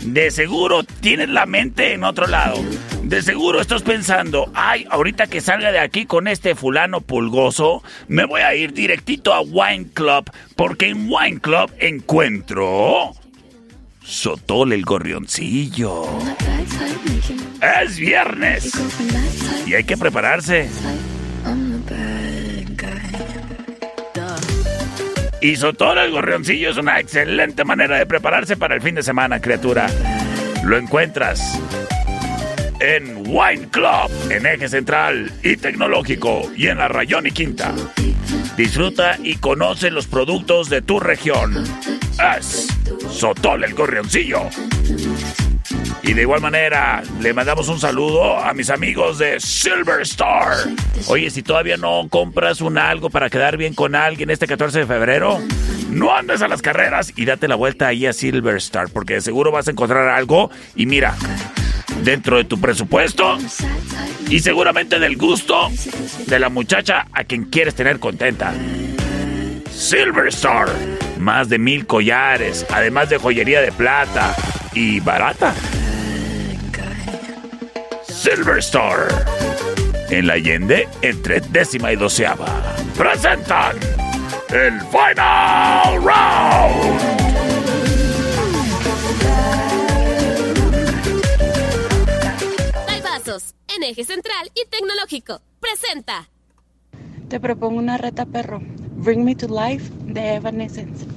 De seguro tienes la mente en otro lado. De seguro estás pensando, ay, ahorita que salga de aquí con este fulano pulgoso, me voy a ir directito a Wine Club, porque en Wine Club encuentro... Sotol el gorrioncillo. Es viernes. Y hay que prepararse. Y Sotol el gorrioncillo es una excelente manera de prepararse para el fin de semana, criatura. Lo encuentras en Wine Club, en Eje Central y Tecnológico y en la Rayón y Quinta. Disfruta y conoce los productos de tu región. Es Sotol el Gorrioncillo. Y de igual manera, le mandamos un saludo a mis amigos de Silver Star. Oye, si todavía no compras un algo para quedar bien con alguien este 14 de febrero, no andes a las carreras y date la vuelta ahí a Silver Star, porque de seguro vas a encontrar algo. Y mira, dentro de tu presupuesto y seguramente del gusto de la muchacha a quien quieres tener contenta. Silver Star, más de mil collares, además de joyería de plata y barata. Silver Star, en la Allende entre décima y doceava, presentan el Final Round. Vasos, en eje central y tecnológico. Presenta. Te propongo una reta perro. Bring Me to Life de Evanescence.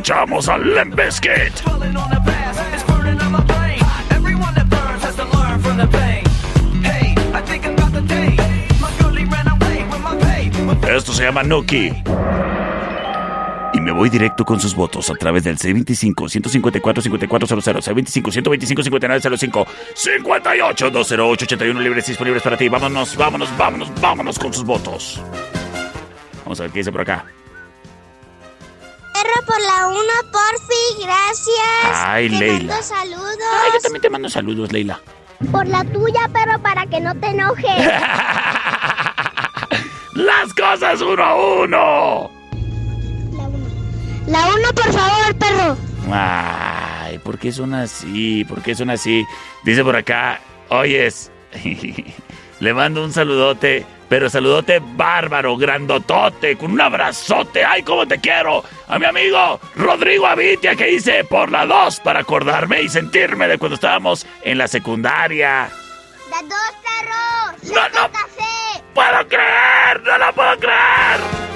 Escuchamos a Limp Bizkit. Esto se llama Nuki. Y me voy directo con sus votos a través del C25-154-5400, C25-125-5905, 58-208-81 libres disponibles para ti. Vámonos, vámonos, vámonos, vámonos con sus votos. Vamos a ver qué dice por acá. Perro por la una, porfi, gracias. Ay, Te Leila. mando saludos. Ay, yo también te mando saludos, Leila. Por la tuya, perro, para que no te enojes. Las cosas uno a uno. La uno, por favor, perro. Ay, ¿por qué son así? ¿Por qué son así? Dice por acá, oyes, le mando un saludote, pero saludote bárbaro, grandotote, con un abrazote. ¡Ay, cómo te quiero! A mi amigo Rodrigo Avitia, que hice por la 2 para acordarme y sentirme de cuando estábamos en la secundaria. La dos, perro. No, no. ¡Puedo creer! ¡No lo puedo creer!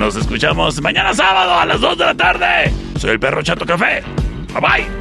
Nos escuchamos mañana sábado a las 2 de la tarde. Soy el perro Chato Café. Bye bye.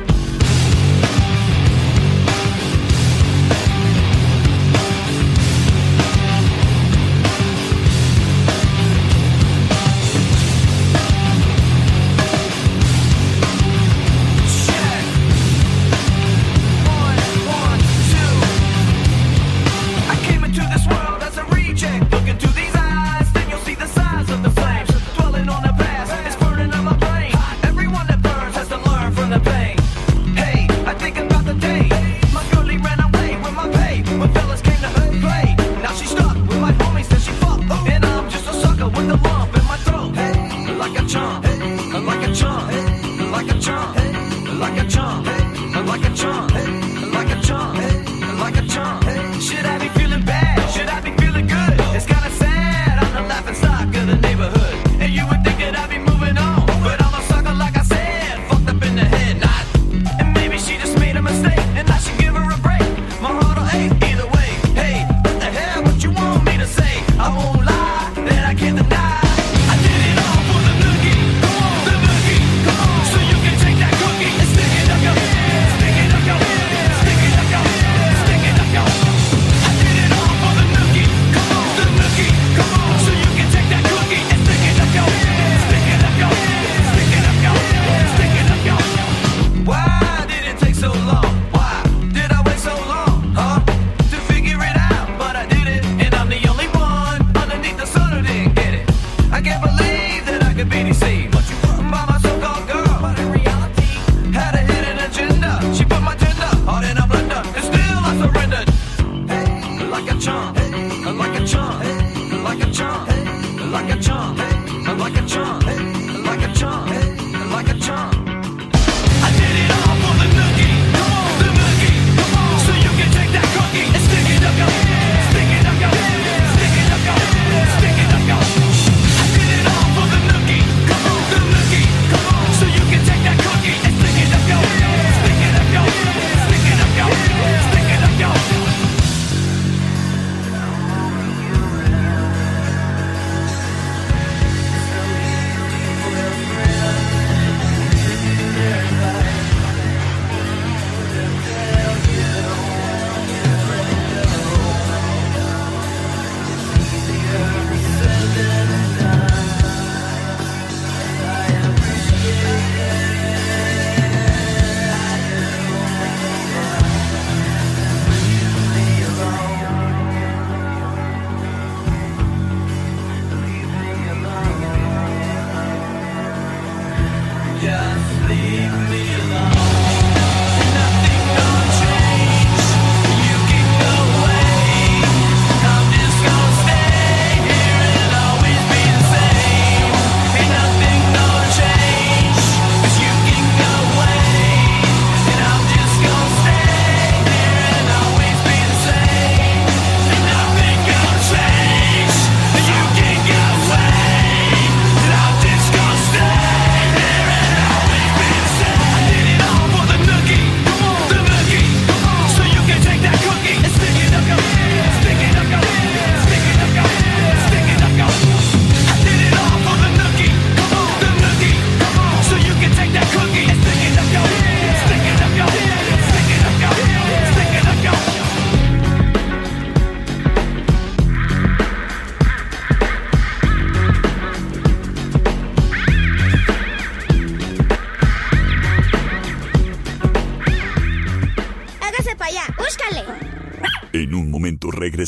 London.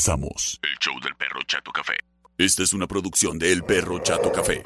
Regresamos. El show del perro Chato Café. Esta es una producción de El Perro Chato Café.